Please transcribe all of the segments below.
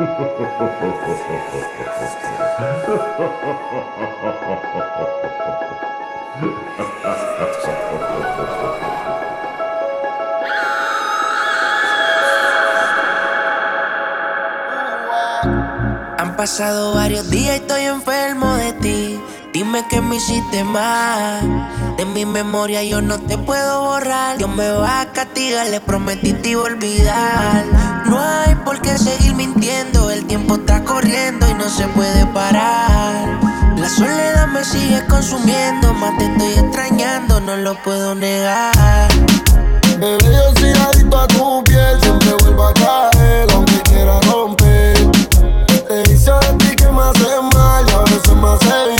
Han pasado varios días y estoy enfermo de ti. Dime que me hiciste mal. De mi memoria yo no te puedo borrar. Dios me va a castigar, le prometí te iba a olvidar. No hay por qué seguir mintiendo. El tiempo está corriendo y no se puede parar. La soledad me sigue consumiendo. Más te estoy extrañando, no lo puedo negar. Bebé, yo soy adicto a tu piel. Siempre vuelvo a caer, aunque quiera romper. Te hice a ti que me hace mal y a veces me hace bien.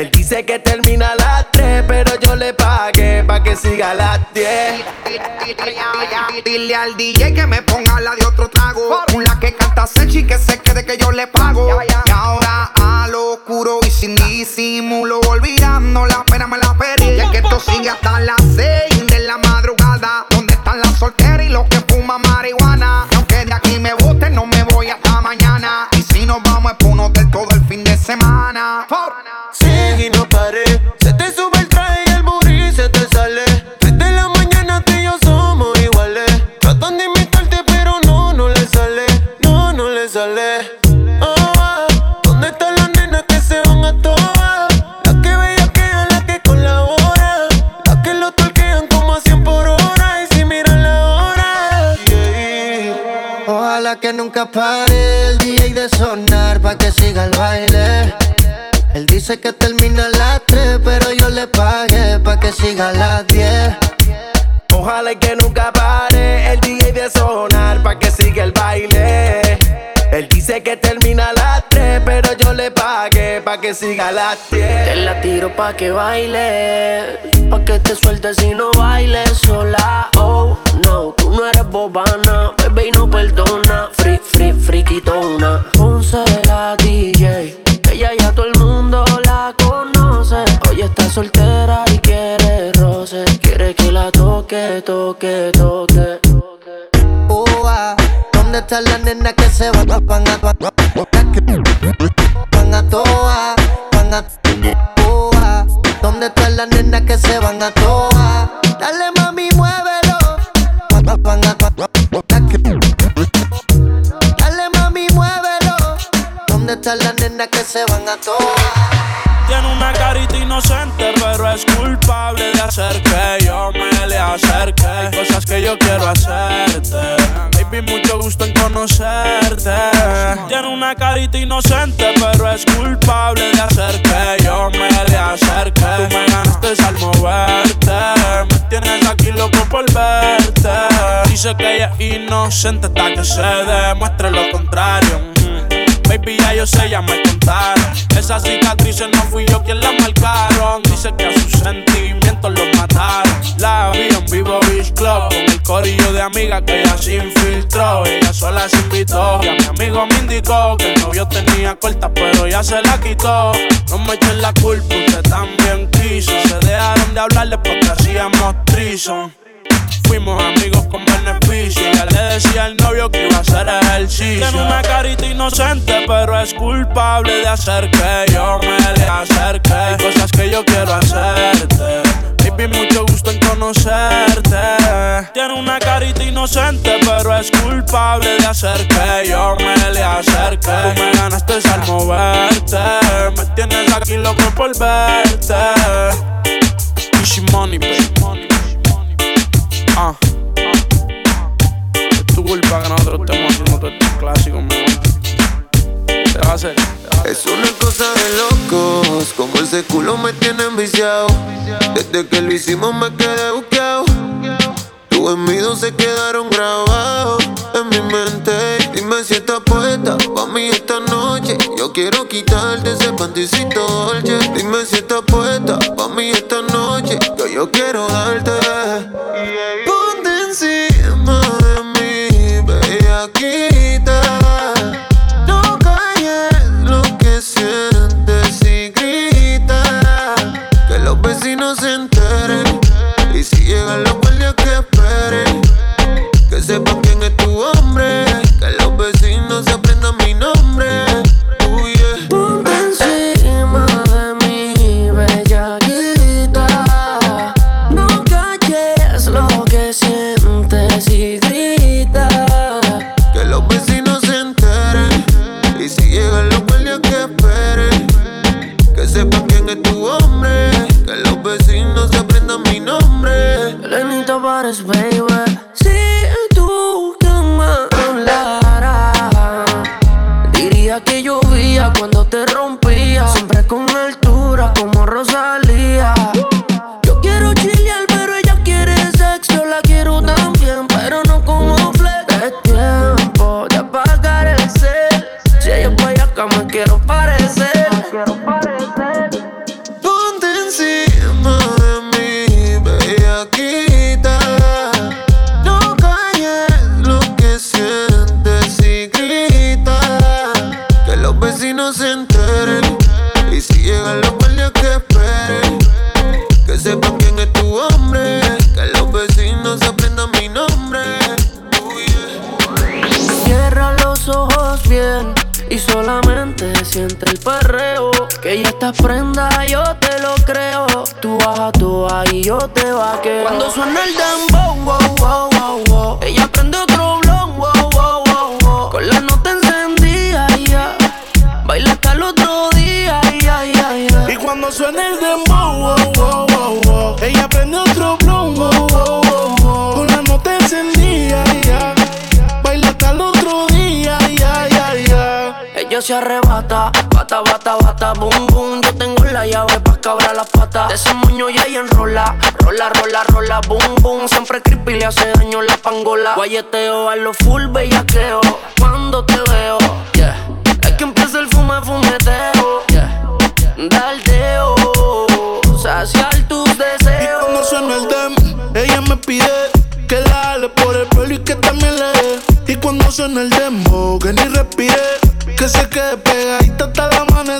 Él dice que termina a las 3, pero yo le pagué pa' que siga a las 10. Dile al DJ que me ponga la de otro trago. Una que canta Sechi que se quede que yo le pago. Y ahora a lo oscuro y sin disimulo, olvidando la pena me la perdí. Y es que esto sigue hasta las 6 de la madrugada. ¿Dónde están las solteras y los que fuman marihuana? Y aunque de aquí me boten, no me voy hasta mañana. Y si nos vamos es pa' un hotel todo el fin de semana. Sigue y no pare. Se te sube el traje y el booty se te sale. Desde la mañana tú y yo somos iguales. Tratan de imitarte, pero no, no le sale. No, no le sale. Ah, ¿Dónde están las nenas que se van a todas? Las que bellaquean, las que colaboran. Las que lo torquean como a 100 por hora. Y si miran la hora. Ojalá que nunca pare el DJ de sonar pa' que siga el baile. Él dice que termina a las 3, pero yo le pagué pa' que siga a las 10. Ojalá y que nunca pare el DJ de sonar pa' que siga el baile. Él dice que termina a las 3, pero yo le pagué pa' que siga a las 10. Te la tiro pa' que baile, pa' que te sueltes y no bailes sola. Oh, no, tú no eres bobana, bebé y no perdona. Free, free, friquitona. Ponce la DJ, ella ya todo el mundo la conoce. Hoy está soltera y quiere roce. Quiere que la toque, toque, toque. Oh, ah, ¿dónde está la nena que se va? Van a, van a, van a toa, van ¿Dónde está la nena que se van a toa? Dale mami, muévelo. Van a, van a, Dale mami, muévelo. ¿Dónde está la nena? Se van a. Tiene una carita inocente, pero es culpable de hacer que yo me le acerque. Cosas que yo quiero hacerte. Baby, mucho gusto en conocerte. Tiene una carita inocente, pero es culpable de hacer que yo me le acerque. Me ganaste al moverte. Tienes aquí loco por verte. Dice que ella es inocente hasta que se demuestre lo contrario Baby, ya yo sé, ya me contaron. Esas cicatrices no fui yo quien las marcaron. Dice que a sus sentimientos los mataron. La vi en Vivo Beach Club con el corillo de amigas que ella se infiltró. Ella sola se invitó. Y a mi amigo me indicó que el novio tenía corta, pero ya se la quitó. No me echen la culpa, usted también quiso. Se dejaron de hablarle porque hacíamos trison. Fuimos amigos con beneficio. Ya le decía al novio que iba a hacer ejercicio. Tiene una carita inocente, pero es culpable de hacer que yo me le acerque. Hay cosas que yo quiero hacerte. Baby, mucho gusto en conocerte. Tiene una carita inocente, pero es culpable de hacer que yo me le acerque. Tú me ganaste al moverte. Me tienes aquí loco por verte. Easy money, baby. Ah. Es tu culpa que nosotros estemos haciendo todo estos clásicos, Te va a hacer. Es una cosa de locos, como ese culo me tiene enviciado. Desde que lo hicimos me quedé buqueado. Tus gemidos se quedaron grabados en mi mente. Dime si estás puesta pa' mí esta noche. Yo quiero quitarte ese panticito dolce. Dime si estás puesta pa' mí esta noche. Yo, yo quiero darte. Ponte encima de mí, bellaquita. just when enteren. Y si llegan los guardias que esperen. Que sepan quién es tu hombre. Que los vecinos aprendan mi nombre. Uh, yeah. Cierra los ojos bien y solamente siente el perreo. Que ya estás prenda, yo te lo creo. Tú bajas tú y yo te vaqueo. Cuando suena el De ese moño ya y enrola, rola, rola, rola, boom, boom. Siempre creepy le hace daño la pangola. Guayeteo a lo full bellaqueo. Cuando te veo, yeah. Es que empieza el fume, fumeteo, yeah. Daldeo, saciar tus Y deseos. cuando suena el dem, ella me pide que la jale por el pelo y que también le dé. Y cuando suena el demo, que ni respire, que se quede pegadita hasta el amanecer.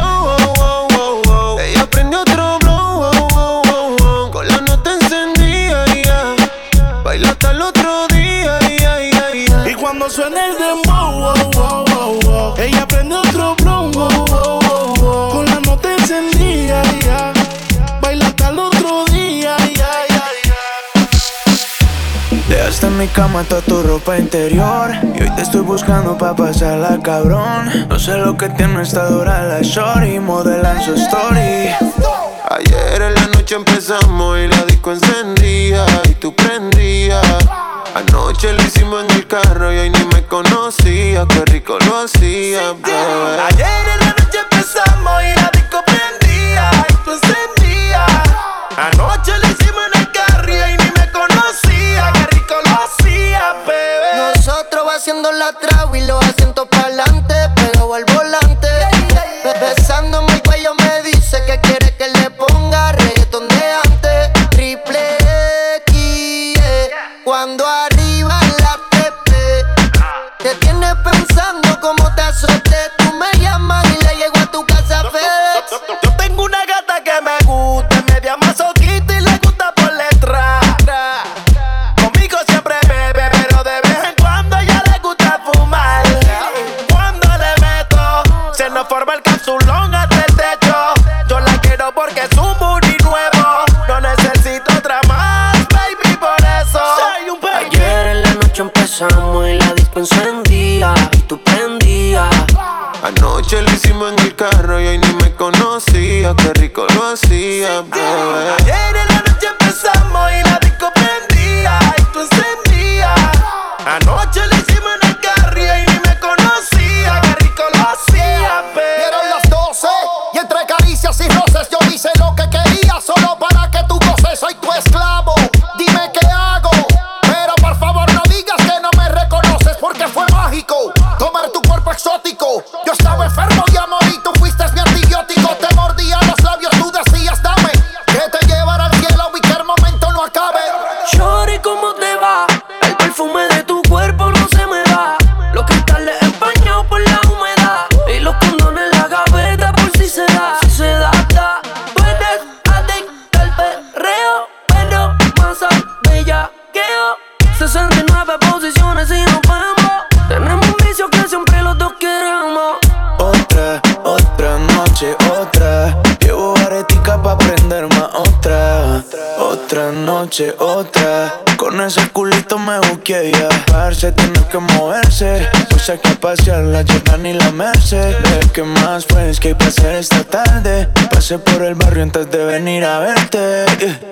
Dejaste en mi cama toda tu ropa interior Y hoy te estoy buscando pa' pasarla cabrón No sé lo que tiene esta dura la shorty Modelan su story Ayer en la noche empezamos y la disco encendía y tú prendías. Anoche lo hicimos en el carro y hoy ni me conocía, qué rico lo hacía, bebé. Ayer en la noche empezamos y la disco prendía y tú encendías. Anoche lo hicimos en el haciendo la trago y los asientos para Ve que más pues que hacer esta tarde Pasé por el barrio antes de venir a verte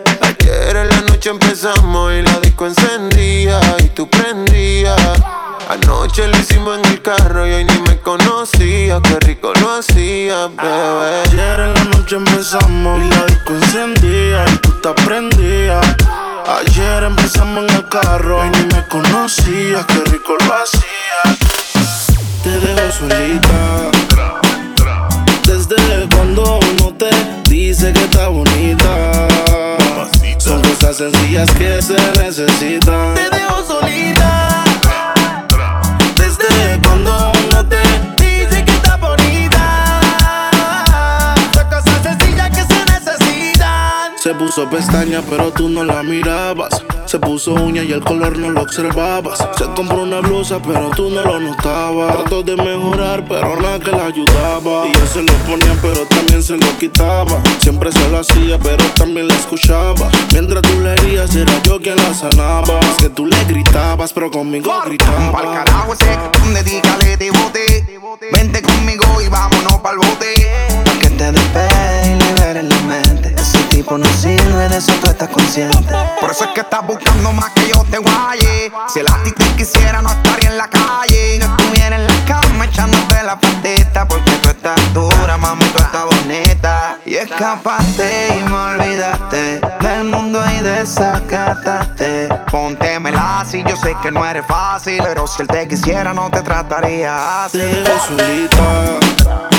necesitan. Te dejo solita. Desde cuando uno te Dice que está bonita. Son cosas sencillas que se necesitan. Se puso pestaña, pero tú no la mirabas. Se puso uña y el color no lo observabas. Se compró una blusa, pero tú no lo notabas. Trató de mejorar, pero nada que la ayudaba. Y él se lo ponía, pero también se lo quitaba. Siempre se lo hacía, pero también la escuchaba. Mientras tú le herías, era yo quien la sanaba. Es que tú le gritabas, pero conmigo Pa'l gritaba. carajo ese donde dígale te bote. Vente conmigo y vámonos pa'l bote. Pa' que te despegue Sirve, de eso tú estás consciente. Por eso es que estás buscando más que yo te guaye. Si el a ti te quisiera, no estaría en la calle. No estuviera en la cama echándote la patita. Porque tú estás dura, mami, tú estás bonita. Y escapaste y me olvidaste del mundo y desacataste. Póntemela así, yo sé que no eres fácil. Pero si él te quisiera, no te trataría así. Solita.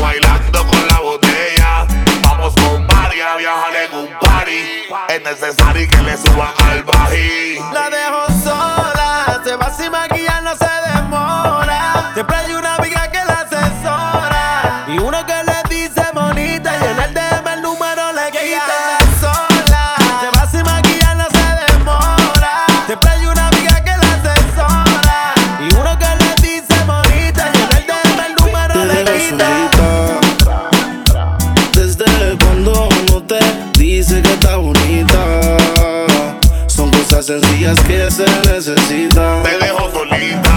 Bailando con la botella. Vamos con varias, viajar en un party. Es necesario que le suba al bají. La dejo sola, se va sin maquillar, no se demora. Siempre hay una amigas que se necesitan. Te dejo solita.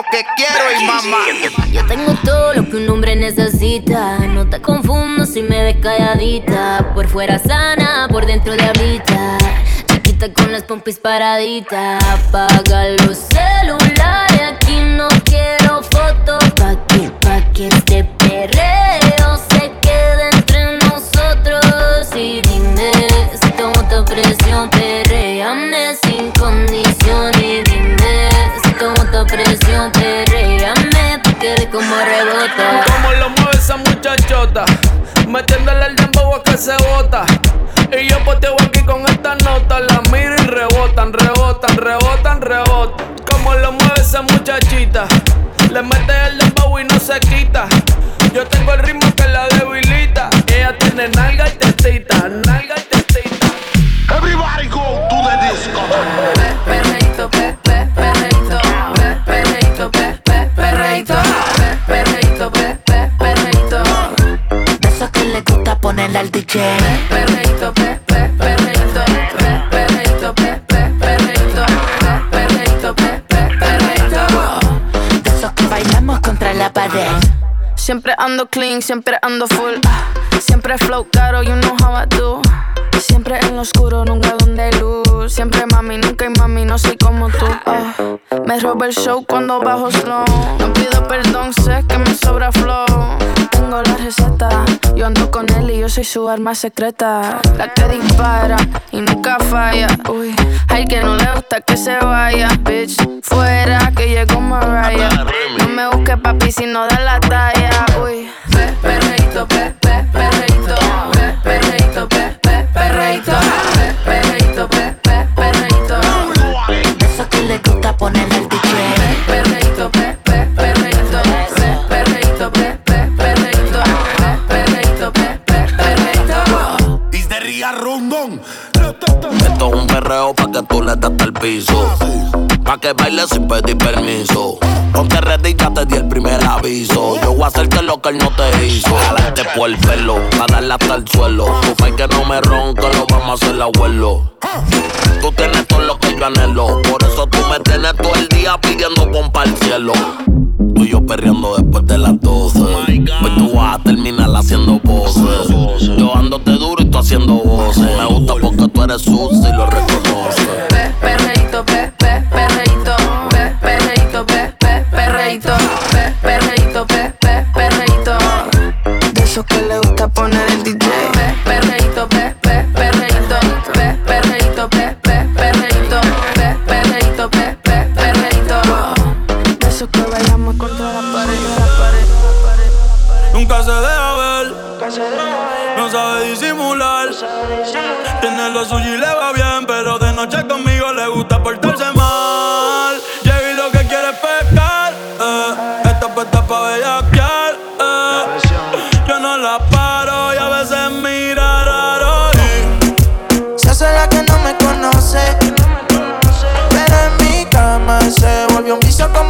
lo que quiero y mamá. Yo tengo todo lo que un hombre necesita. No te confundo si me ves calladita. Por fuera sana, por dentro de ahorita. Chiquita con las pompis paraditas. Apaga los celulares bota. Como lo mueve esa muchachota, metiéndole el dembow a que se bota. Y yo poteo aquí con esta nota, la miro y rebotan, rebotan, rebotan, rebotan. Como lo mueve esa muchachita, le mete el dembow y no se quita. Yo tengo el ritmo que la debilita. Ella tiene nalga y testita, nalga y testita. Everybody go to the disco. Pe, perreito, pe. De esos que bailamos contra la pared. Siempre ando clean, siempre ando full. Siempre flow caro, you know how I do. Siempre en lo oscuro, nunca donde hay luz. Siempre mami, nunca hay mami, no soy como tú. ah. Me roba el show cuando bajo slow. No pido perdón, sé que me sobra flow. Tengo la receta, yo ando con él y yo soy su arma secreta. La que dispara y nunca falla. Uy, hay que no le gusta que se vaya, bitch. Fuera que llegó Mariah. No me busques papi si no da la talla. Uy, pe, perreito, pe, pe, pe, perreito, pe, perreito, pe, pe, perreito. Eso que le gusta ponerle el DJ. Perreito, pe, pe, perreito, pe, perreito, pe, pe, perreito, pe, perreito, pe, pe, perreito. Desde Ría Rondón. Esto es un perreo pa' que tú le des al piso. Pa' que bailes sin pedir permiso. Ponte ready, ya te di el primer aviso. Yo voy a hacerte lo que él no te hizo. Jalarte por el pelo, a darle hasta el suelo. Tu pa' que no me ronca, lo vamos a hacer abuelo. Tú tienes todo lo que yo anhelo. Por eso tú me tienes todo el día pidiendo pompa al cielo. Tú y yo perreando después de las 12. Hoy tú vas a terminar haciendo voces. Yo ándote duro y tú haciendo voces. Me gusta porque tú eres sucio y lo reconoces. Esos que le gusta poner el DJ. Pe, perreito, pe, pe, perreito, pe, perreito, pe, pe, perreito, pe, perreito, pe, pe, perreito. De esos que bailamos contra la pared, la pared, la pared. Nunca se deja ver, no sabe disimular. Tiene lo suyo y le va bien, pero de noche conmigo le gusta portarse mal. Llega y lo que quiere es pescar, eh. Esta puesta pa' bellaquear, vicio como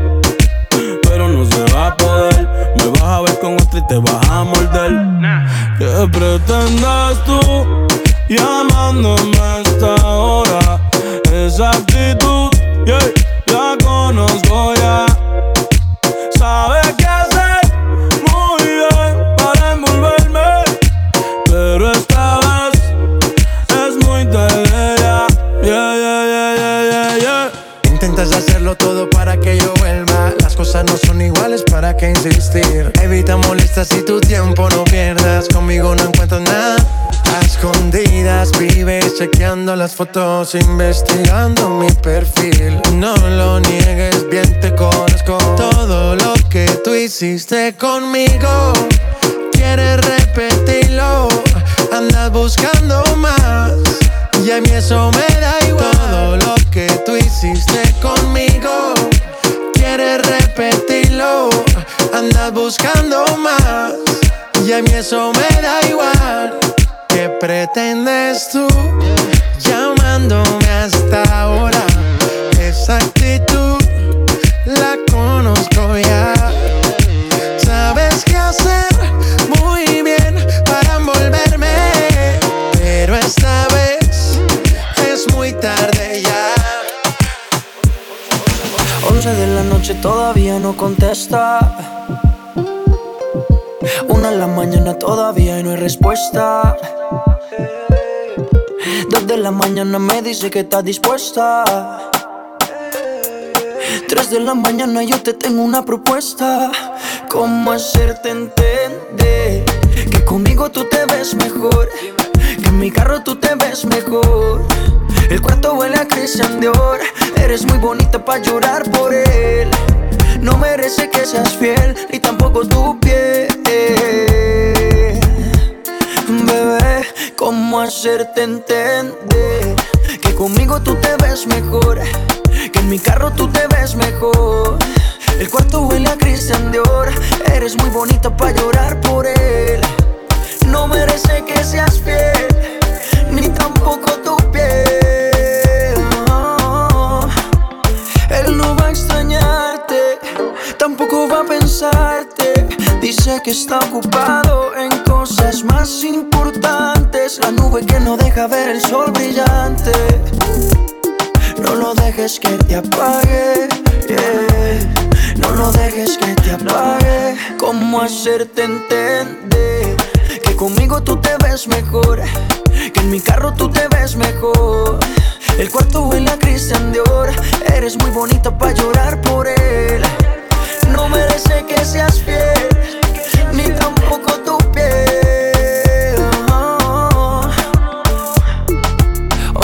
Y te vas a morder. ¿Qué pretendes tú llamándome investigando mi perfil. No lo niegues, bien te conozco. Todo lo que tú hiciste conmigo, Sabes qué hacer muy bien para envolverme. Pero esta vez es muy tarde ya. 11 de la noche todavía no contesta. Una en la mañana todavía no hay respuesta. Dos de la mañana me dice que está dispuesta. Tres de la mañana yo te tengo una propuesta. ¿Cómo hacerte entender que conmigo tú te ves mejor? Que en mi carro tú te ves mejor. El cuarto huele a Christian Dior. Eres muy bonita para llorar por él. No merece que seas fiel, ni tampoco tu piel. Bebé, ¿cómo hacerte entender? Que conmigo tú te ves mejor. En mi carro tú te ves mejor. El cuarto huele a Christian Dior. Eres muy bonita para llorar por él. No merece que seas fiel, ni tampoco tu piel. No. Él no va a extrañarte, tampoco va a pensarte. Dice que está ocupado en cosas más importantes. La nube que no deja ver el sol brillante. No lo dejes que te apague. No lo dejes que te apague. ¿Cómo hacerte entender? Que conmigo tú te ves mejor. Que en mi carro tú te ves mejor. El cuarto huele a Christian Dior. Eres muy bonita para llorar por él. No merece que seas fiel, ni tampoco tu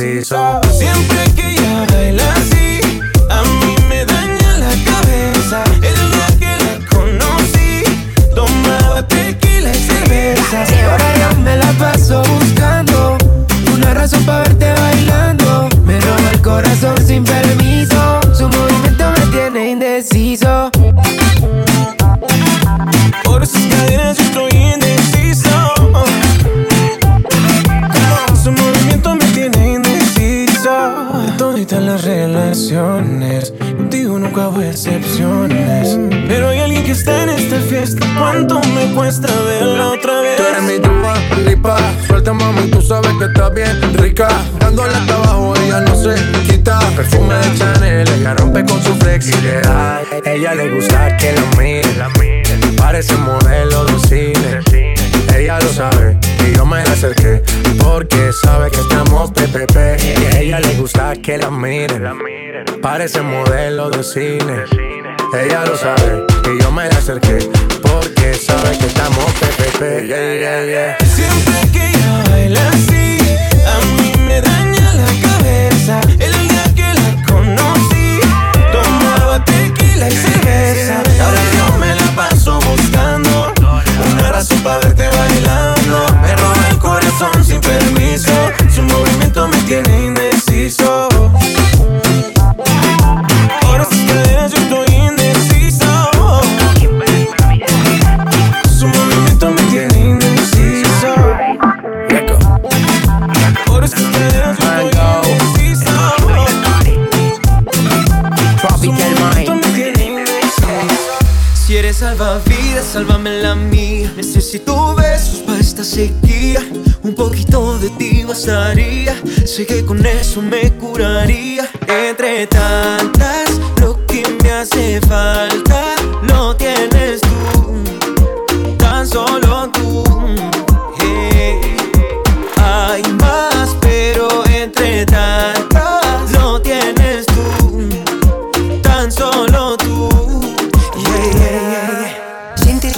seesaw. Rica Dándole hasta abajo, ella no se quita. Perfume de Chanel, ella rompe con su flexibilidad Ella le gusta que la mire Parece modelo de cine. Ella lo sabe y yo me la acerqué Porque sabe que estamos PPP Y a ella le gusta que la mire Parece modelo de cine. Ella lo sabe y yo me la acerqué porque sabe que estamos PPP. Yeah, yeah, yeah. Siempre que ella baila así, cabeza. El día que la conocí, tomaba tequila y cerveza. Ahora yo me la paso buscando una razón para verte bailando. Me roba el corazón sin permiso, bastaría. Sé que con eso me curaría. Entre tantas,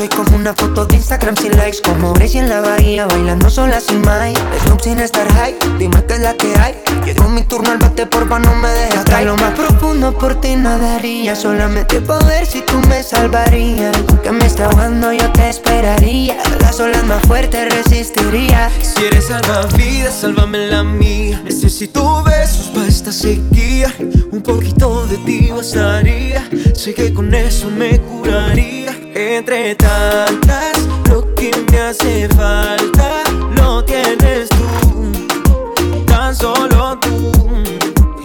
soy como una foto de Instagram sin likes Como Gracie en la bahía bailando sola sin Mike Snoop sin estar high, dime qué es la que hay Llegó mi turno al bate, porfa no me dejes Hasta lo más profundo por ti nadaría Solamente por ver si tú me salvarías Que me está ahogando yo te esperaría Las olas más fuertes resistiría Si eres salvavidas, sálvame la mía. Necesito besos para esta sequía. Un poquito de ti bastaría. Sé que con eso me curaría. Entre tantas, lo que me hace falta lo tienes tú. Tan solo tú.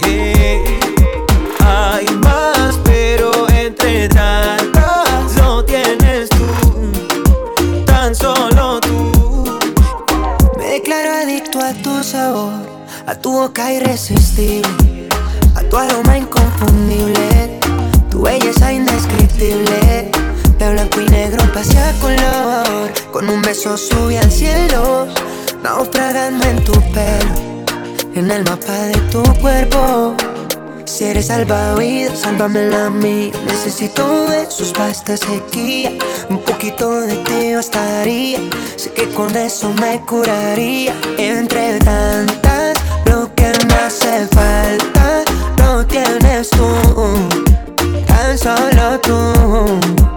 Hey. Hay más, pero entre tantas lo tienes tú. Tan solo tú. Me declaro adicto a tu sabor, a tu boca irresistible, a tu aroma inconfundible, tu belleza indescriptible. De blanco y negro pase a color, con un beso sube al cielo, naufragando en tu pelo, en el mapa de tu cuerpo. Si eres salvavidas, sálvame a mí. Necesito besos para esta sequía. Un poquito de ti bastaría. Sé que con eso me curaría. Entre tantas, lo que me hace falta lo tienes tú. Tan solo tú.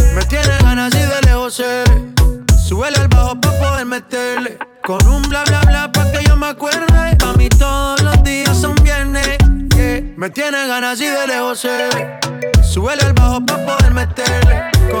Me tiene ganas y de lejos se Súbele al bajo pa' poder meterle. Con un bla bla bla pa' que yo me acuerde. Pa' mí todos los días son viernes. Me tiene ganas y de lejos se Súbele al bajo pa' poder meterle. Con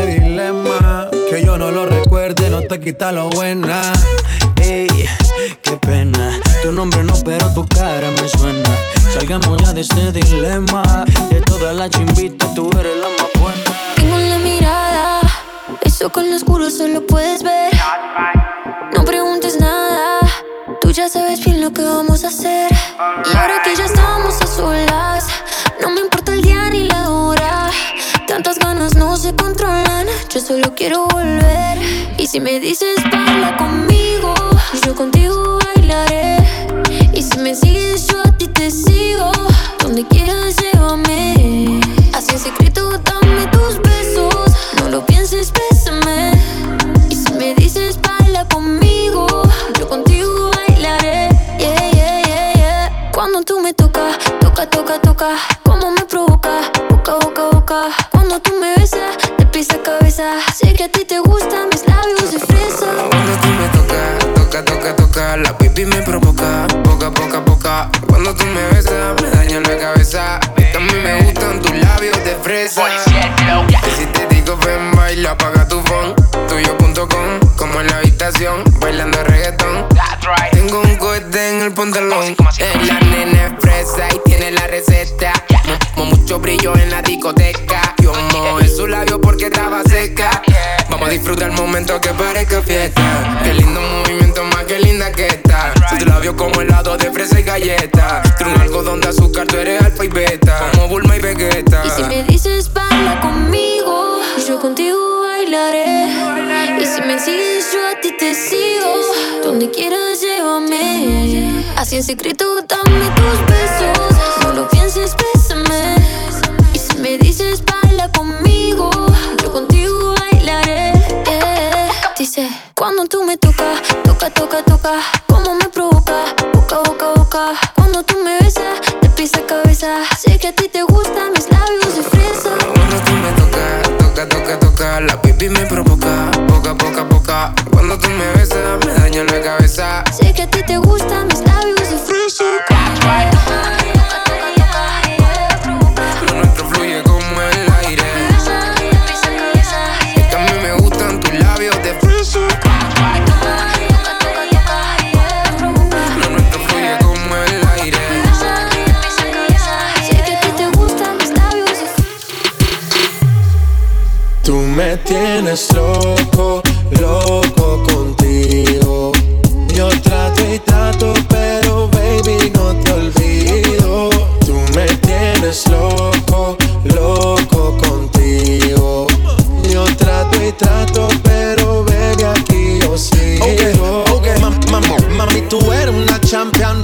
yo no lo recuerde no te quita lo buena. Ey, qué pena. Tu nombre no, pero tu cara me suena. Salgamos ya de este dilema. De todas las chimbitas, tú eres la más buena. Tengo la mirada, eso con lo oscuro solo puedes ver. No preguntes nada, tú ya sabes bien lo que vamos a hacer. Y ahora que ya estamos a solas, no me importa el Tantas ganas no se controlan, yo solo quiero volver. Y si me dices baila conmigo, yo contigo bailaré. Y si me sigues, yo a ti te sigo. Donde quieras, llévame. Así en secreto, dame tus besos. No lo pienses, bésame. Y si me dices baila conmigo, yo contigo bailaré. Yeah, yeah, yeah, yeah. Cuando tú me tocas, toca, toca, toca. Como me provoca, boca, boca, boca cuando tú me besas, de pisa cabeza. Sé que a ti te gustan mis labios de fresa. Cuando tú me tocas, toca, toca, toca. La pipi me provoca, poca, poca, poca. Cuando tú me besas, me daña la cabeza. A mí me gustan tus labios de fresa. Y si te digo ven, baila, apaga tu phone. Tuyo.com, como en la habitación, bailando reggaetón. Tengo un en el pantalón. La nena es fresa y tiene la receta. mucho brillo en la discoteca. Yo en su labio porque estaba seca. Vamos a disfrutar el momento que parezca fiesta. Qué lindo movimiento, más que linda que está. Tu labio como helado de fresa y galleta. Tú un algodón de azúcar, tú eres alfa y beta. Como Bulma y Vegeta. Y si me dices baila conmigo, yo contigo bailaré. Y si me sigues, yo a ti te sigo. Donde quieras, llévame. Así en secreto, dame tus besos. No lo pienses, bésame. Y si me dices baila conmigo, yo contigo bailaré. Eh. Dice, cuando tú me tocas, toca, toca, toca. Como me provoca, boca, boca, boca. Cuando tú me besas, de pisa cabeza. Sé que a ti te gustan pipi me provoca, poca, poca, poca. Cuando tú me besas, me daña la cabeza. Loco, loco contigo. Yo trato y trato, pero baby no te olvido. Tú me tienes loco, loco contigo. Yo trato y trato, pero baby aquí yo sigo. Okay, okay. mami, tú eres una champion,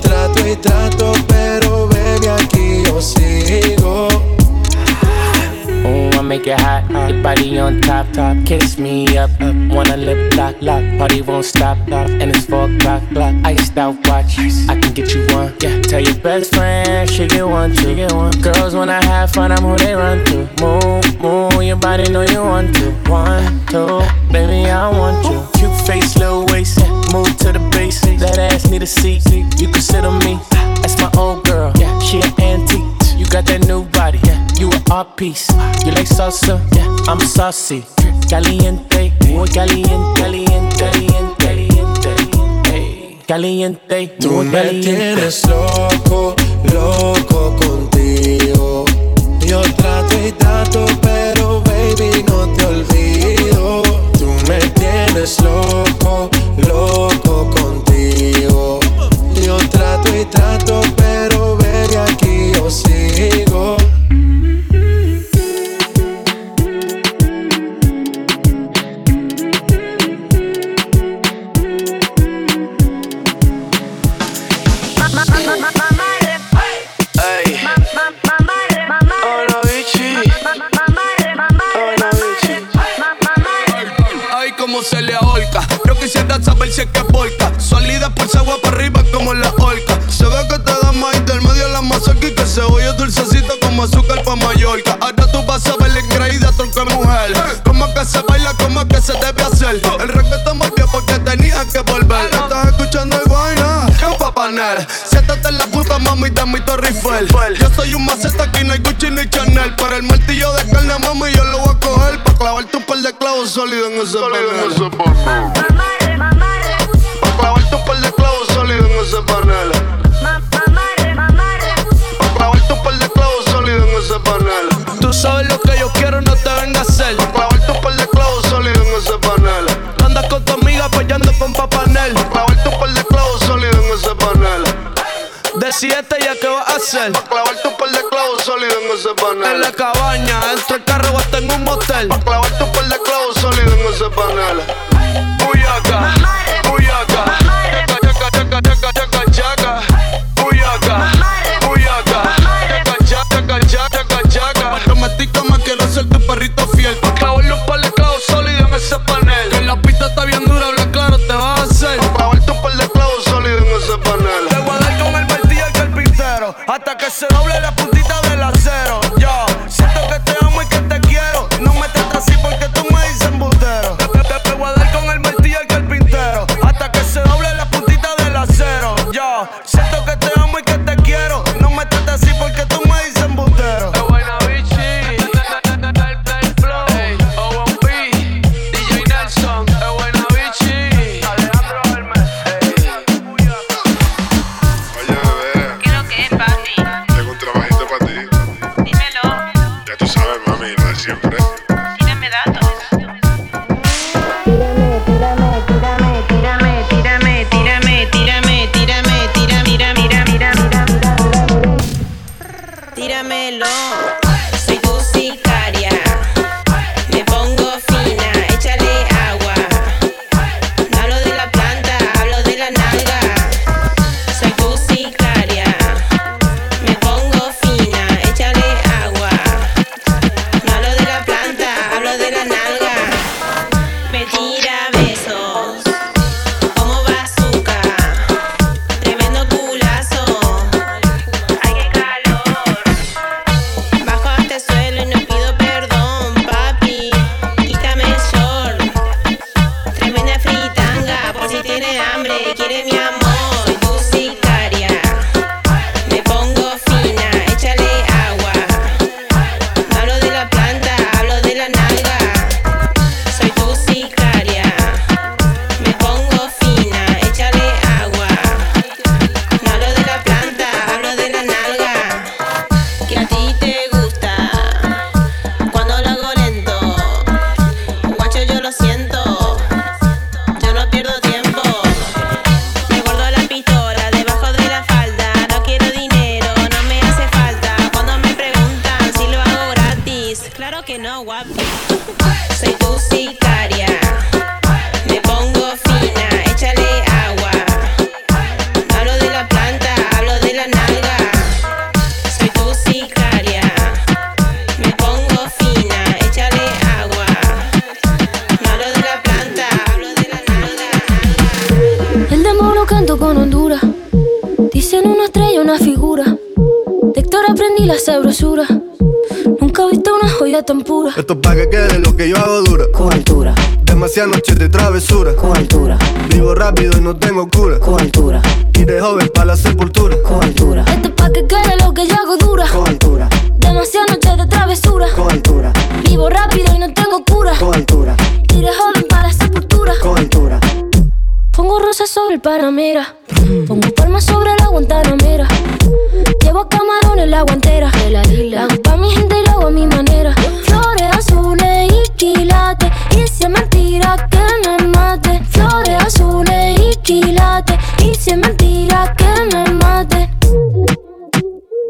Trato y trato, pero baby, aquí yo sigo. Ooh, I make it hot, uh, your body on top, top. Kiss me up, up. Wanna lip lock, lock. Party won't stop, stop. And it's four o'clock, clock. Iced out watch, I can get you one. Yeah, tell your best friend she get one, she get one. Girls when I have fun, I'm who they run to. Move, move, your body know you want to. One, two, baby I want you. Cute face, little waist, move to the. That ass need a seat, you can sit on me. That's my old girl, yeah, she an antique. You got that new body, yeah. You an art piece. You like salsa, yeah. I'm saucy. Caliente, muy caliente, caliente, caliente, caliente. Caliente, Tú muy me caliente. tienes loco, loco contigo. Yo trato y trato, pero baby no te olvido. Tú me tienes loco, loco pero baby aquí yo sigo. Se le ahorca. Yo quisiera saber si es que porca. Sólida por agua para cebolla dulcecita como azúcar pa' Mallorca. Ahora tú vas a ver la increíble tronco de mujer. Como que se baila, como que se debe hacer. El reggaetón más bien porque tenía que volver. Estás escuchando el vaina, un papanel. Siéntate en la puta mami de mi Torre Eiffel. Yo soy un maceta aquí no hay Gucci ni Chanel. Pero el martillo de carne, mami, yo lo voy a coger. Pa' clavarte un par de clavos sólidos en ese panel. Pa' clavarte un par de clavos sólidos en ese panel. Ese panel. Tú sabes lo que yo quiero, no te vengas a hacer. Pa' clavarte un par de clavos sólidos en ese panel. Andas con tu amiga apoyando con papanel. Pa' clavarte un par de clavos sólidos en ese panel. Decídete ya qué vas a hacer. Pa' clavarte un par de clavos sólidos en ese panel. En la cabaña, dentro del carro o hasta en un motel. Pa' clavarte un par de clavos sólidos en ese panel. Buyaca, buyaca. Automática más quiero ser tu perrito fiel. Clavarle un par de clavos sólidos en ese panel. Que la pista está bien dura, habla claro, te vas a hacer. Pa' clavarte un par de clavos sólidos en ese panel. Te voy a dar con el martillo al carpintero. Hasta que se doble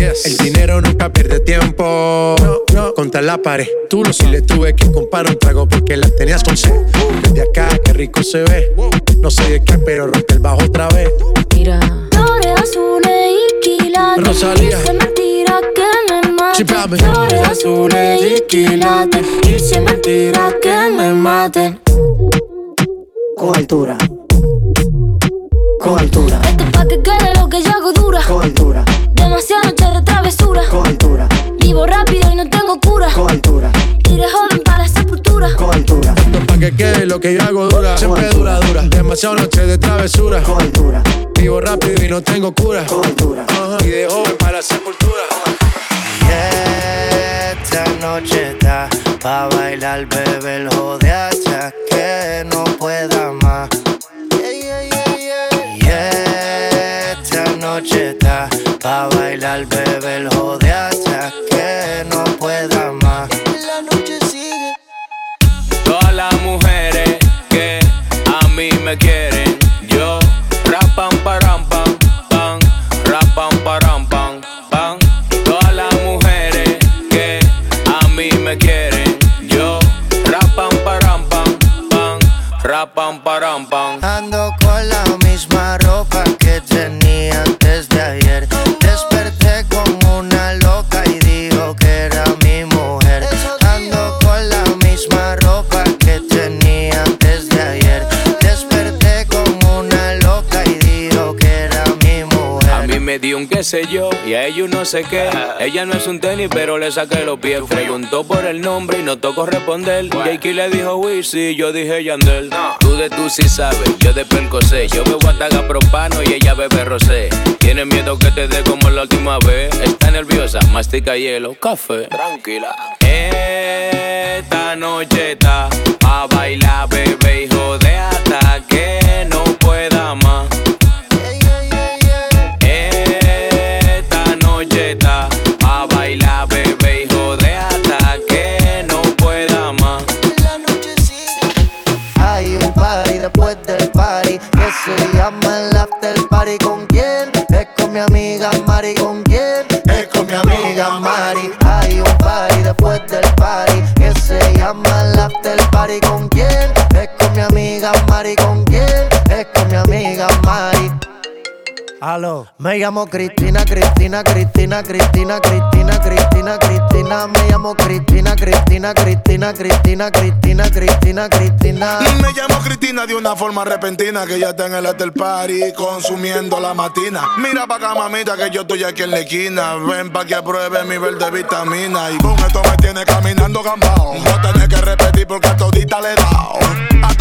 Yes. El dinero nunca pierde tiempo. No, no. Contra la pared. Tú no si le tuve que comprar un trago porque la tenías con sed. Desde acá, qué rico se ve. No sé de qué, pero rompe el bajo otra vez. Mira. Flores azules y quilates. Rosalía. Es mentira que me mate. Sí. Flores azules y quilates. Es mentira que me maten. Con altura. Con altura. Esto es pa' que quede lo que yo hago dura. Con altura. Demasiadas noches de travesura. Con altura. Vivo rápido y no tengo cura. Con altura. Y de joven para la sepultura. Con altura. Esto es pa' que quede lo que yo hago dura. Siempre dura, dura. Demasiado noche de travesura. Con altura. Vivo rápido y no tengo cura. Con altura. Ajá. Y de joven para la sepultura. Esta noche está pa' bailar, bebé, el jode hasta que no pueda más. Noche está pa' bailar, bebé, el jode hasta que no pueda más. La noche sigue. Todas las mujeres que a mí me quieren, yo rapam param pam pam, rapam param pam pam. Todas las mujeres que a mí me quieren, yo rapam param pam pam, rapam param pam. Ando qué sé yo y a ellos no sé qué. Ella no es un tenis, pero le saqué los pies. Preguntó por el nombre y no tocó responder. Jakey le dijo Wizzy, yo dije Yandel. Tú de tú sí sabes, yo de Percocé. Yo bebo ataga propano y ella bebe rosé. Tiene miedo que te dé como la última vez. Está nerviosa, mastica hielo, café. Tranquila. Esta noche está a bailar, bebé, hijo de me llamo Cristina, Cristina, Cristina, Cristina, Cristina, Cristina, Cristina, me llamo Cristina, Cristina, Cristina, Cristina, Cristina, Cristina, Cristina. Me llamo Cristina de una forma repentina que ya está en el after party consumiendo la matina. Mira pa' acá, que yo estoy aquí en la esquina. Ven pa' que apruebe mi verde vitamina. Y con esto me tiene caminando gambao. No tenés que repetir porque a todita le he dado.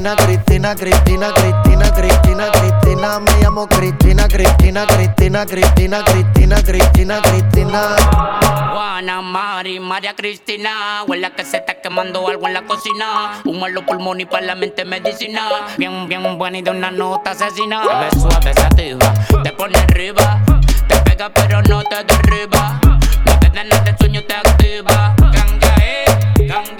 Cristina, Cristina, Cristina, Cristina, Cristina, Cristina. Me llamo Cristina, Cristina, Cristina, Cristina, Cristina, Cristina, Cristina. Juana, Mari, María Cristina. Huele que se está quemando algo en la cocina. Un malo pulmón y para la mente medicina. Bien, bien buena y de una nota asesina. Te suave, sativa, te pone arriba. Te pega pero no te derriba. No te da nada de sueño, te activa. Ganga, eh, ganga,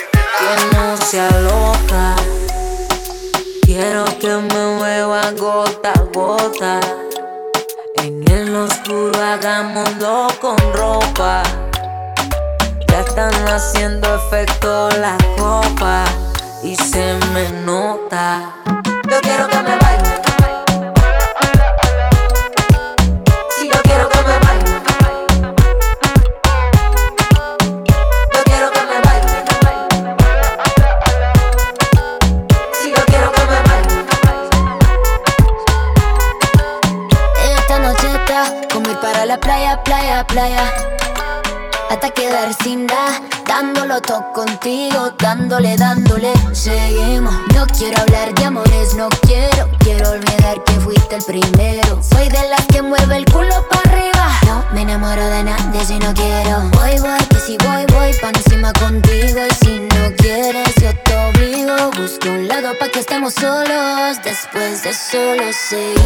Que no sea loca. Quiero que me mueva gota a gota. En el oscuro hagámoslo con ropa. Ya están haciendo efecto las copas y se me nota. Quiero hablar de amores, no quiero. Quiero olvidar que fuiste el primero. Soy de las que mueve el culo para arriba. No me enamoro de nadie si no quiero. Voy, voy, que si voy, voy pa' encima contigo. Y si no quieres, yo te obligo. Busco un lado pa' que estemos solos. Después de solo seguimos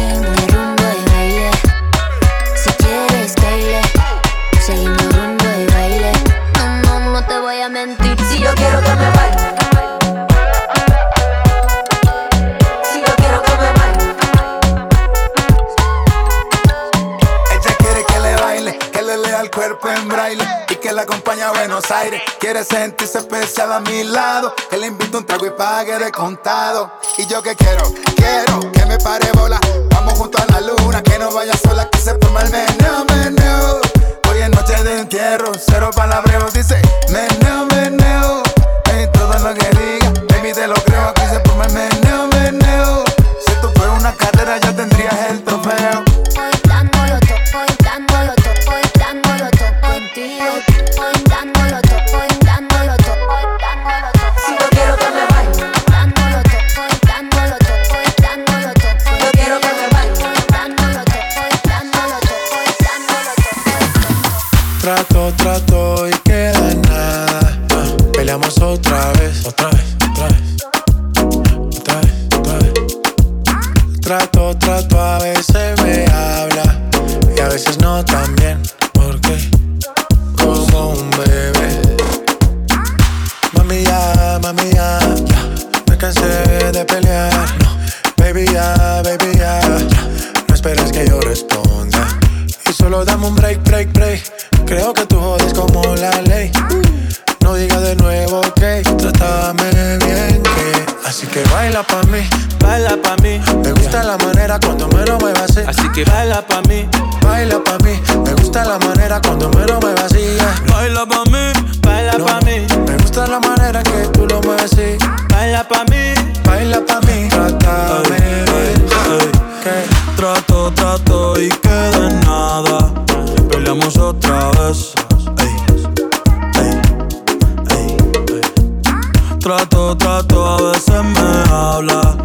Quiere sentirse especial a mi lado, que le invite un trago y pague de contado. Y yo que quiero, quiero que me pare bola. Vamos junto a la luna, que no vaya sola, que se forma el menú, menú. Hoy es noche de entierro, cero palabreos, dice menú, menú. En todo lo que diga, baby te lo creo, aquí se forma el menú, menú. Si esto fuera una carrera, ya tendrías el trofeo. Que baila pa' mí, baila pa' mí Me gusta la manera cuando menos me vacías Baila pa' mí, baila pa' mí. Me gusta la manera que tú lo mueves así Baila pa' mí, Baila pa' mí, trátame que Trato, trato y queda en nada. Peleamos otra vez. Ey, ey, ey, ey. Trato, trato, a veces me habla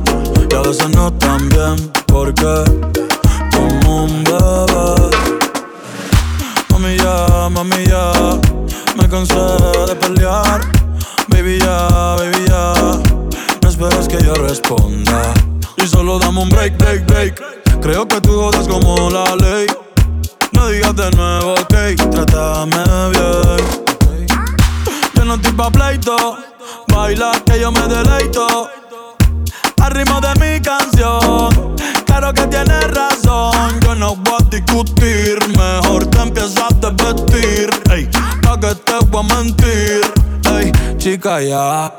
y a veces no tan bien. Porque como un. Mami ya, mami ya, me cansé de pelear. Baby ya, baby ya, no esperes que yo responda. Y solo dame un break, break, break. Creo que tú jodas como la ley. No digas de nuevo, ok, trátame bien. Yo no estoy pa' pleito, baila que yo me deleito. Al ritmo de mi canción, claro que tienes razón. Yo no voy a discutir. Mejor te empiezas a vestir, ey, pa' que te voy a mentir, ey, chica ya.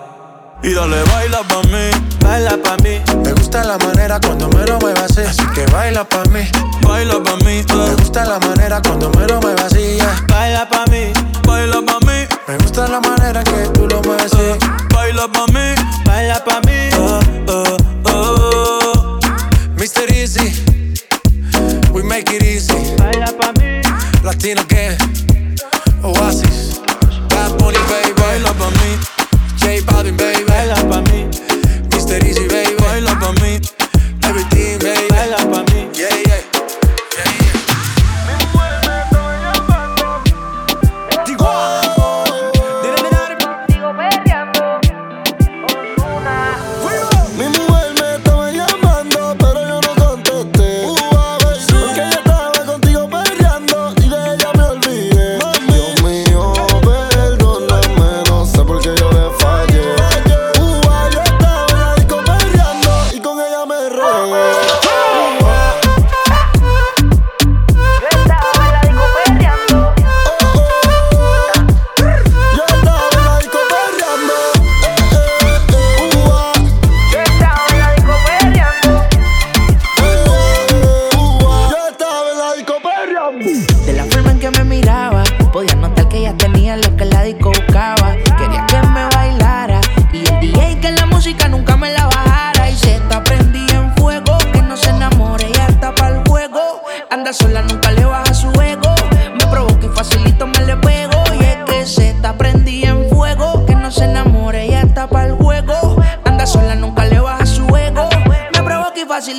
Y dale, baila pa' mí, baila pa' mí. Me gusta la manera cuando me lo muevas así, así que baila pa' mí, baila pa' mí. Me gusta la manera cuando me lo muevas así, baila pa' mí, baila pa' mí. Me gusta la manera que tú lo mueves así, baila pa' mí, baila pa' mí. Oh, oh, oh. Mr. Easy, we make it easy. Baila pa' mí, Latino gang, Oasis, Bad Bunny, baby. baila pa' mí, J Balvin, baby. baila pa' mí, Mr. Easy, baby. baila pa' mí.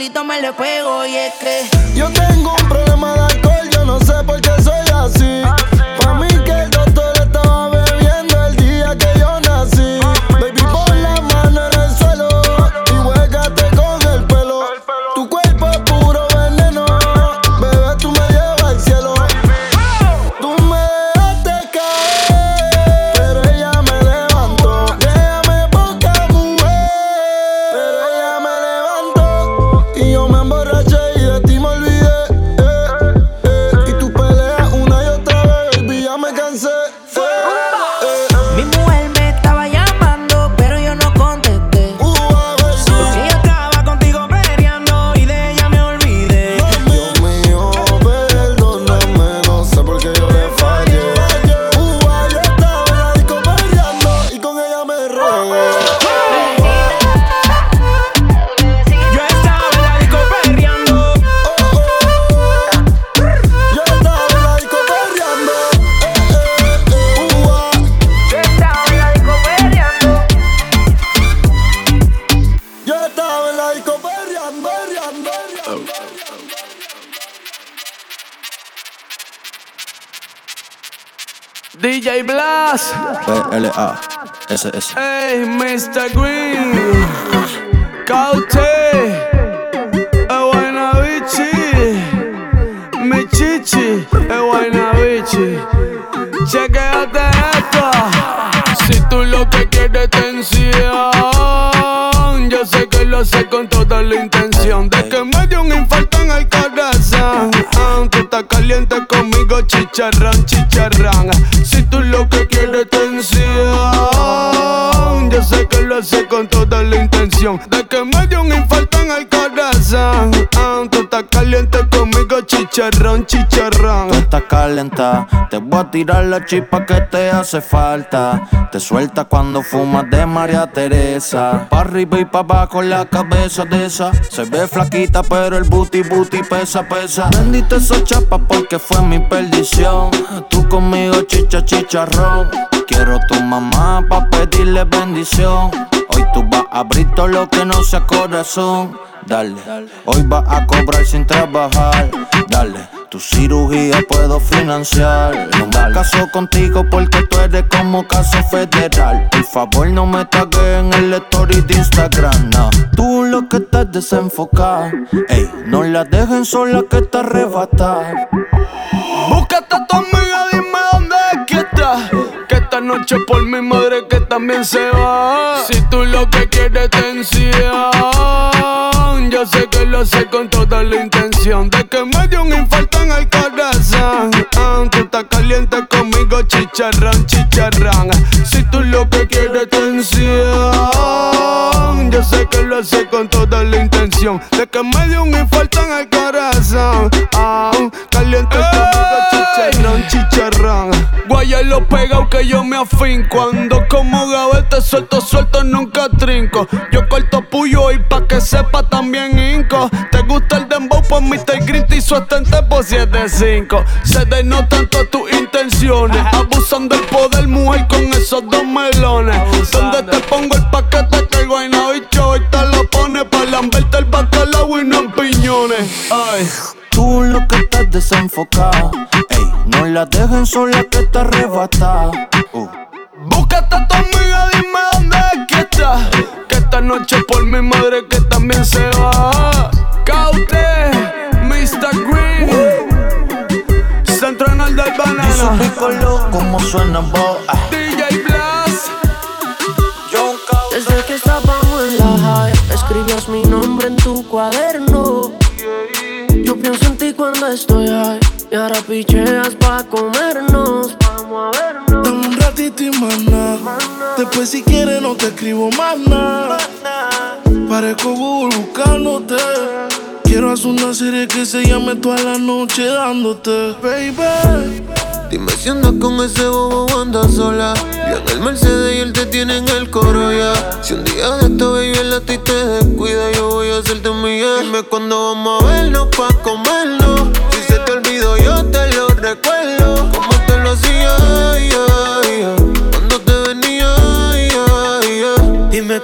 Facilito me le pego. Y es que Yo tengo un problema de alcohol, yo no sé por qué soy así. Hey, Mr. Green. Caute. Ewainabichi. Michichi. Ewainabichi. Chequéate esto. Si tú lo que quieres tensión, yo sé que lo sé con toda la intención de que me dio un infarto en el corazón. Tú estás caliente conmigo, chicharrón, chicharrón. Si tú lo que quieres tensión, con toda la intención de que me dio un infarto en el corazón. Ah, estás caliente conmigo, chicharrón, chicharrón. Tú estás calentada, te voy a tirar la chispa que te hace falta. Te suelta cuando fumas de María Teresa. Pa' arriba y pa' abajo la cabeza de esa. Se ve flaquita, pero el booty booty pesa, pesa. Bendito esos chapas porque fue mi perdición. Tú conmigo chicha chicharrón. Quiero tu mamá pa' pedirle bendición. Hoy tú vas a abrir todo lo que no sea corazón. Dale, hoy vas a cobrar sin trabajar. Dale, tu cirugía puedo financiar. No me caso contigo porque tú eres como caso federal. Por favor, no me tagues en el story de Instagram. No. Tú lo que estás desenfocado. Ey, no la dejen sola que te arrebata. Búscate a tu amiga, dime dónde es que está. Que esta noche por mi madre que también se va. Si tú lo que quieres tensión, yo yo sé que lo sé con toda la intención de que me dio un infarto en el corazón. Ah, tú estás caliente conmigo, chicharrón, chicharrón. Si tú lo que quieres tensión, yo sé que lo sé con toda la intención de que me dio un infarto en el corazón. Ah, lo pegado que yo me afín cuando como gavete suelto, suelto, nunca trinco. Yo corto puyo y pa' que sepa también inco. Te gusta el dembow, pues Mr. Green y su estente por 7-5. Se denotan todas tus intenciones. Abusando del poder, mujer, con esos dos melones. Donde te pongo el paquete que el guayna bicho y te lo pone pa' lamberte el bacalao y no en piñones. Ay. Tú lo que estás desenfocado. Ey, la dejen sola que te arrebata. Uh. Búscate a tu amiga, dime dónde es que está. Que esta noche por mi madre que también se va. Caute, Mr. Green. Centro del Y su banana. piccolo, como suena. Ah. DJ Blast. Desde que estábamos en la high, escribías mi nombre en tu cuaderno. Yo pienso en ti cuando estoy high, y ahora picheas pa' comernos. Vamos a vernos. Dame un ratito y más nada. Después si quieres no te escribo más nada. Parezco Google buscándote. Quiero hacer una serie que se llame toda la noche dándote, baby. Dime si andas con ese bobo o andas sola. Yo en el Mercedes y él te tiene en el coro ya. Si un día de esto, baby, el a ti te descuida, yo voy a hacerte mía. Dime cuándo vamos a vernos pa' comernos.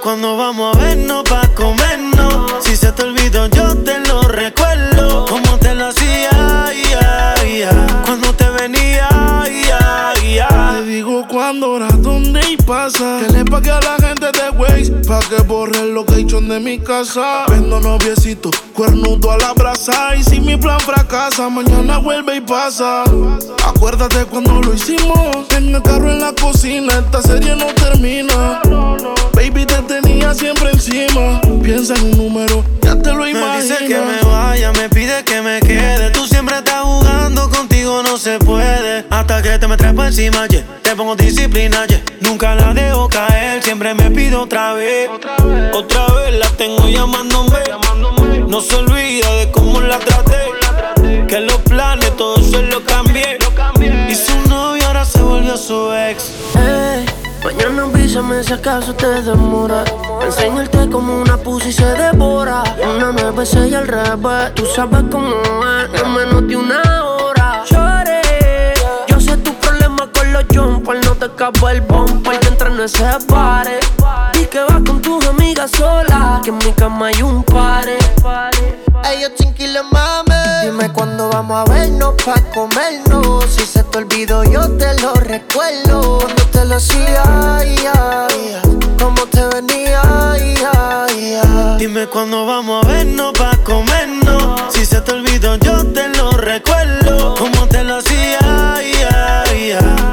Cuándo vamos a vernos pasa. Que le pague a la gente de Waze pa' que borre el location de mi casa. Vendo noviecito, cuernudo a la brasa. Y si mi plan fracasa, mañana vuelve y pasa. Acuérdate cuando lo hicimos. En el carro en la cocina, esta serie no termina. Baby, te tenía siempre encima. Piensa en un número, ya te lo Me imaginas. dice que me vaya, me pide que me quede. Tú siempre estás jugando, contigo no se puede. Hasta que te me traes por encima, yeah. Te pongo disciplina, yeah. Nunca la dejo caer, siempre me pido otra vez. Otra vez, la tengo llamándome. No se olvida de cómo la traté. Que los planes, todo se lo cambié. Y su novio ahora se volvió su ex. Ey, mañana avísame si acaso te demora. Enseñarte como una pussy se devora. Una besé y al revés. Tú sabes cómo es, en menos de una jumpers. No te escapa el bumper. Que entre no se pare. Di que vas con tus amigas sola. Que en mi cama hay un pare. Ellos chinquiles, mami. Dime cuándo vamos a vernos pa' comernos. Si se te olvidó, yo te lo recuerdo. Cuando te lo hacía, ay, ay, ay. Cómo te venía, ay, ay, ay. Dime cuándo vamos a vernos pa' comernos. Si se te olvidó, yo te lo recuerdo. Como te lo hacía, ya, ya.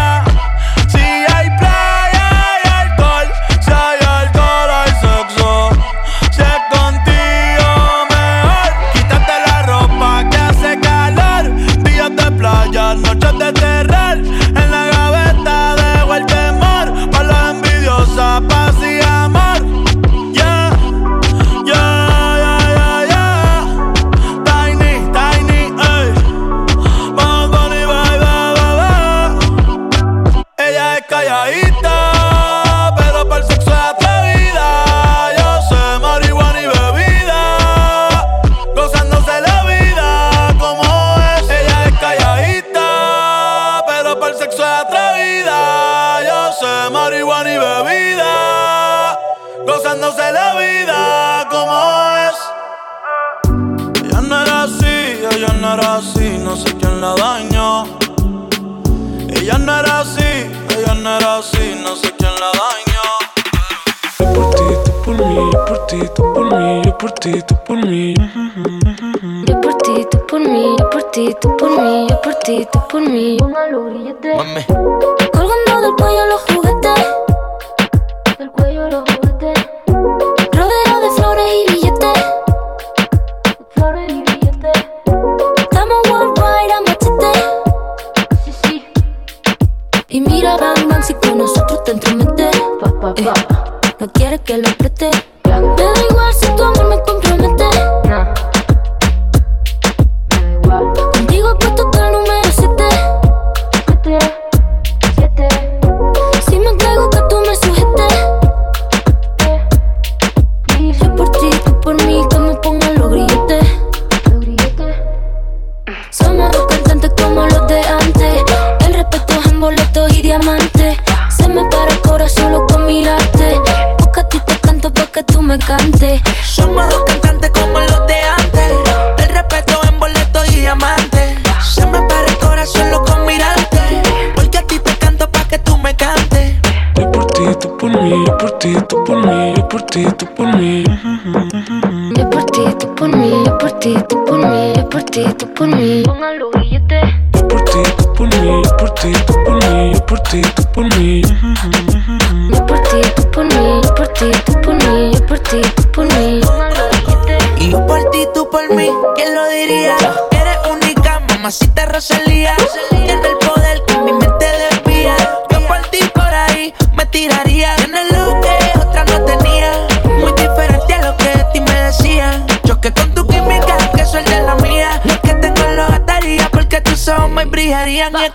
día a día. Y es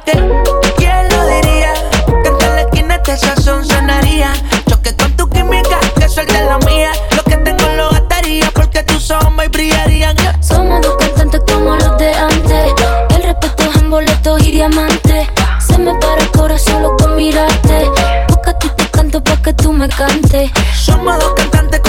¿quién lo diría? Que en la esquina este sazón sonaría. Choque con tu química, que suelte la mía. Lo que tengo lo gastaría porque tus ojos brillarían. Yeah. Somos dos cantantes como los de antes. El respeto es en boletos y diamantes. Se me para el corazón solo con mirarte. Busca tú te canto para que tú me cantes. Somos dos cantantes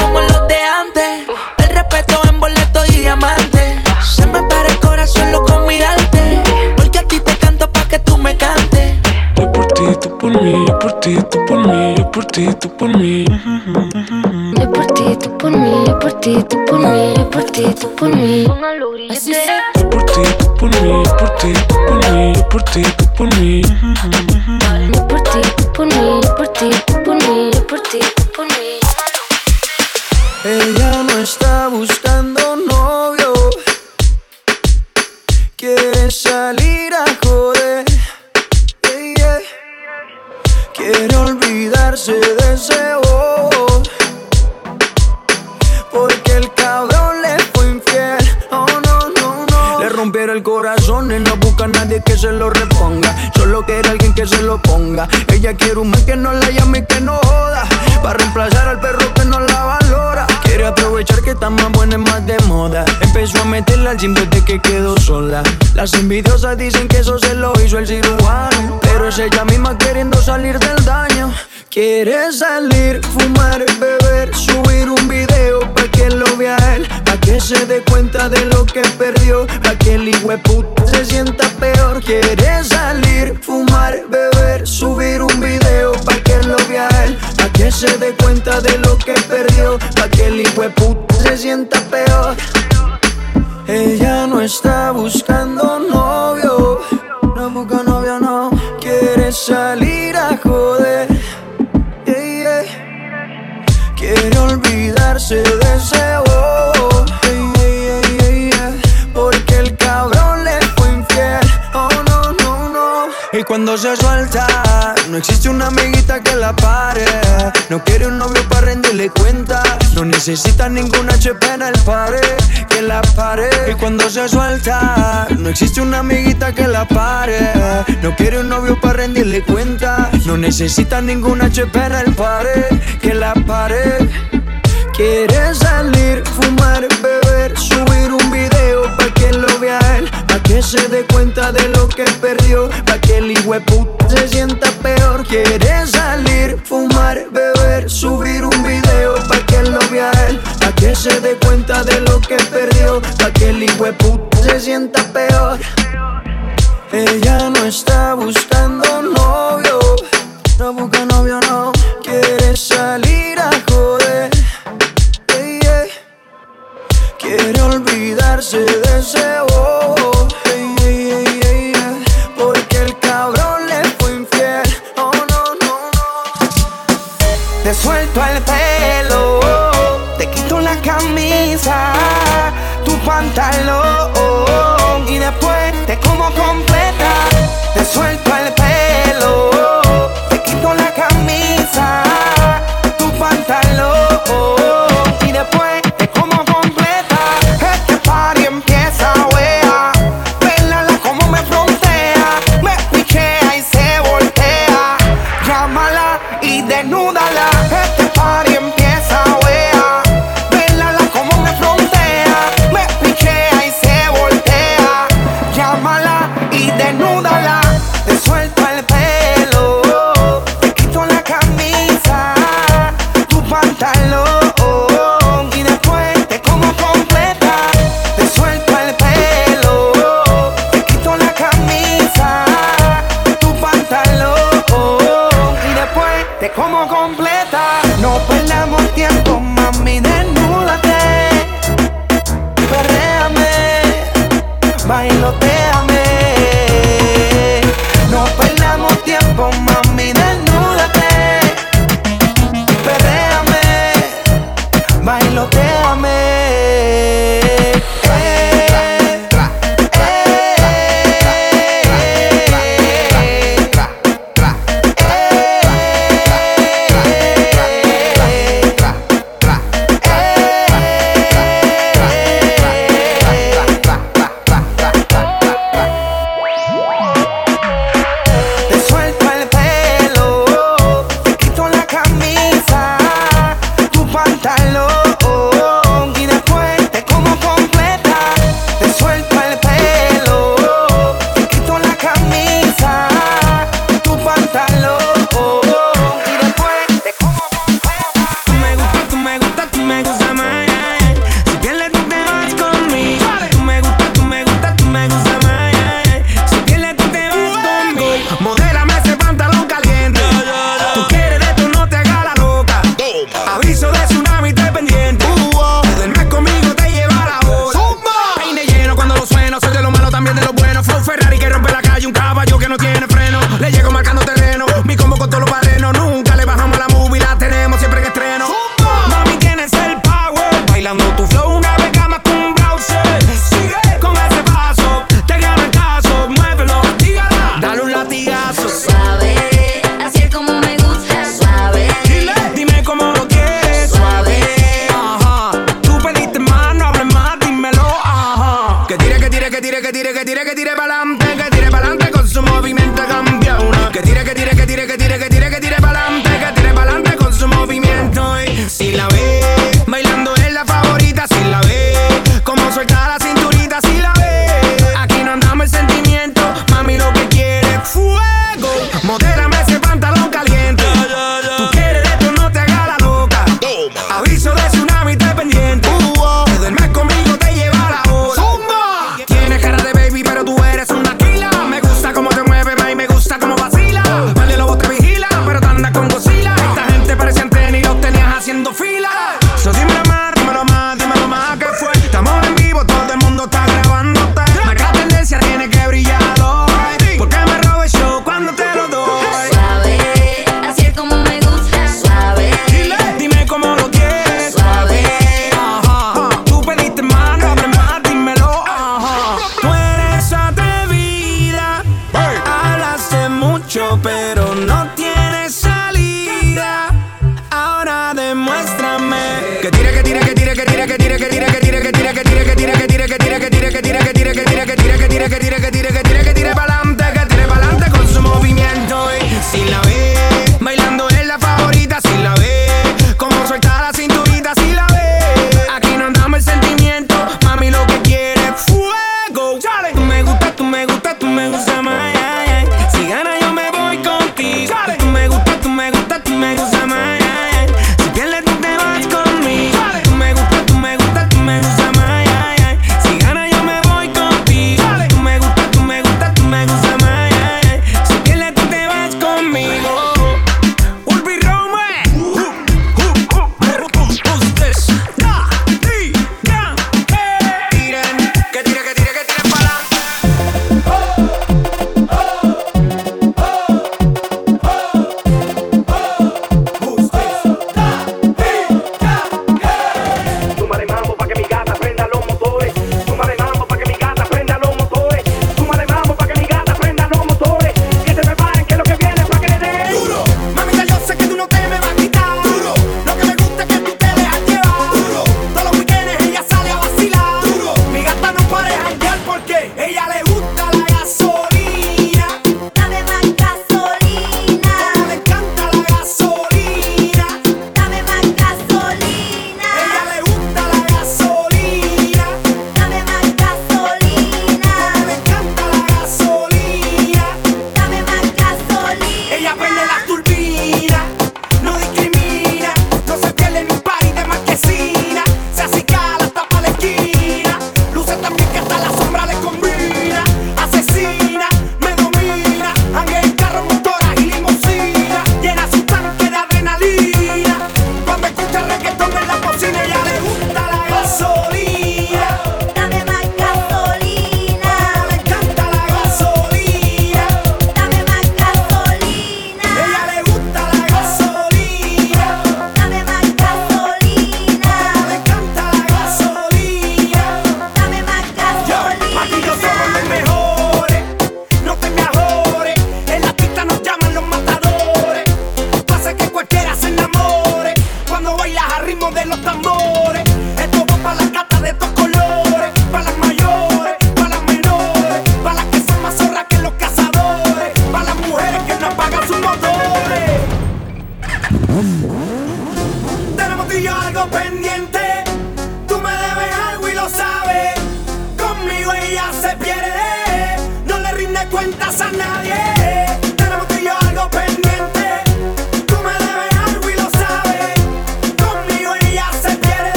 mí, yo por ti, tú por mí, yo por ti, tú por mí. Yo por ti, tú por mí, yo por ti, tú por mí, yo por ti, tú por mí. Así será. Yo por ti, tú por mí, yo por ti, tú por mí, yo por ti, tú por mí. Yo por ti, tú por mí. necesita ninguna HP en el pared, que la pared quiere salir, fumar, beber, subir un video pa' que lo vea él, pa' que se dé cuenta de lo que perdió, pa' que el puta se sienta peor. Quiere salir, fumar, beber, subir un video pa' que lo vea él, pa' que se dé cuenta de lo que perdió, pa' que el puta se sienta peor. Ella no está buscando darse deseo. Porque el cabrón le fue infiel. Oh, no, no, no. Te suelto al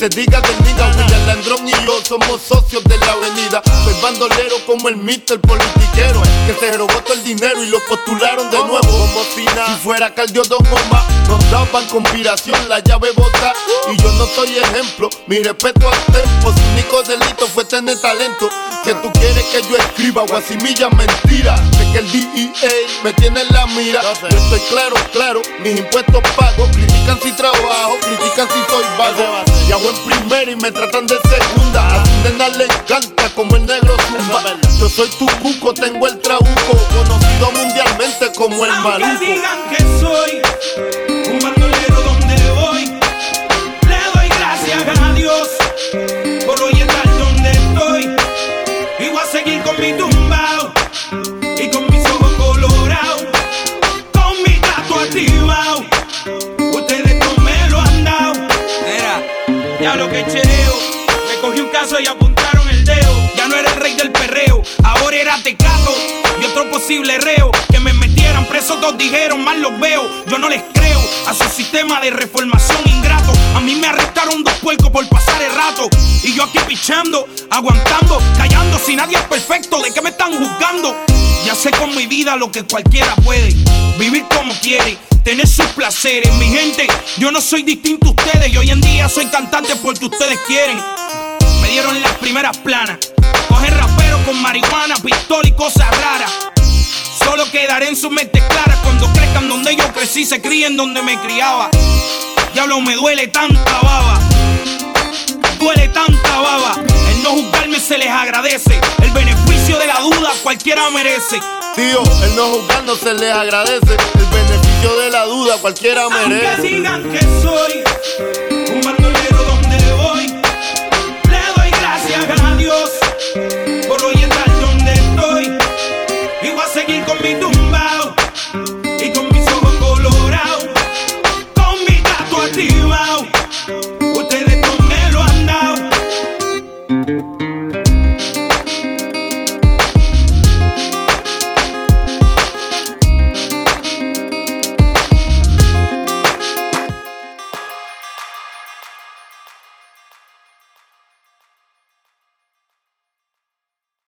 se diga del William Landrón y yo somos socios de la avenida. Soy bandolero como el mister politiquero Que se robó todo el dinero y lo postularon de nuevo. Como si fuera Caldio Don Omar Nos daban conspiración, la llave bota. Y yo no soy ejemplo, mi respeto al tempo. Su único delito fue tener talento Que tú quieres que yo escriba o asimilla mentira. Sé que el DEA me tiene en la mira. Yo estoy claro, claro, mis impuestos pago. Critican si trabajo, critican si soy vago. Y hago en primera y me tratan de segunda A nena le encanta como el negro zumba Yo soy tu cuco, tengo el trabuco Conocido mundialmente como el Aunque maluco digan que soy un bandolero donde voy, le doy gracias a Dios por hoy estar donde estoy. Y voy a seguir con mi tumbao y con mis ojos colorados, con mi gato activado. Ustedes no me lo han dado. Era, ya lo que chereo. Y apuntaron el dedo. Ya no era el rey del perreo, ahora era tecato. Y otro posible reo que me metieran preso, todos dijeron, mal los veo. Yo no les creo a su sistema de reformación ingrato. A mí me arrestaron dos puercos por pasar el rato. Y yo aquí pichando, aguantando, callando. Si nadie es perfecto, ¿de qué me están juzgando? Ya sé con mi vida lo que cualquiera puede. Vivir como quiere, tener sus placeres. Mi gente, yo no soy distinto a ustedes. Y hoy en día soy cantante porque ustedes quieren. Dieron las primeras planas. Coger rapero con marihuana, pistola y cosas raras. Solo quedaré en sus mentes claras cuando crezcan donde yo crecí, se críen donde me criaba. Diablo, me duele tanta baba. Duele tanta baba. El no juzgarme se les agradece. El beneficio de la duda cualquiera merece. Tío, el no juzgando se les agradece El beneficio de la duda cualquiera merece Aunque digan que soy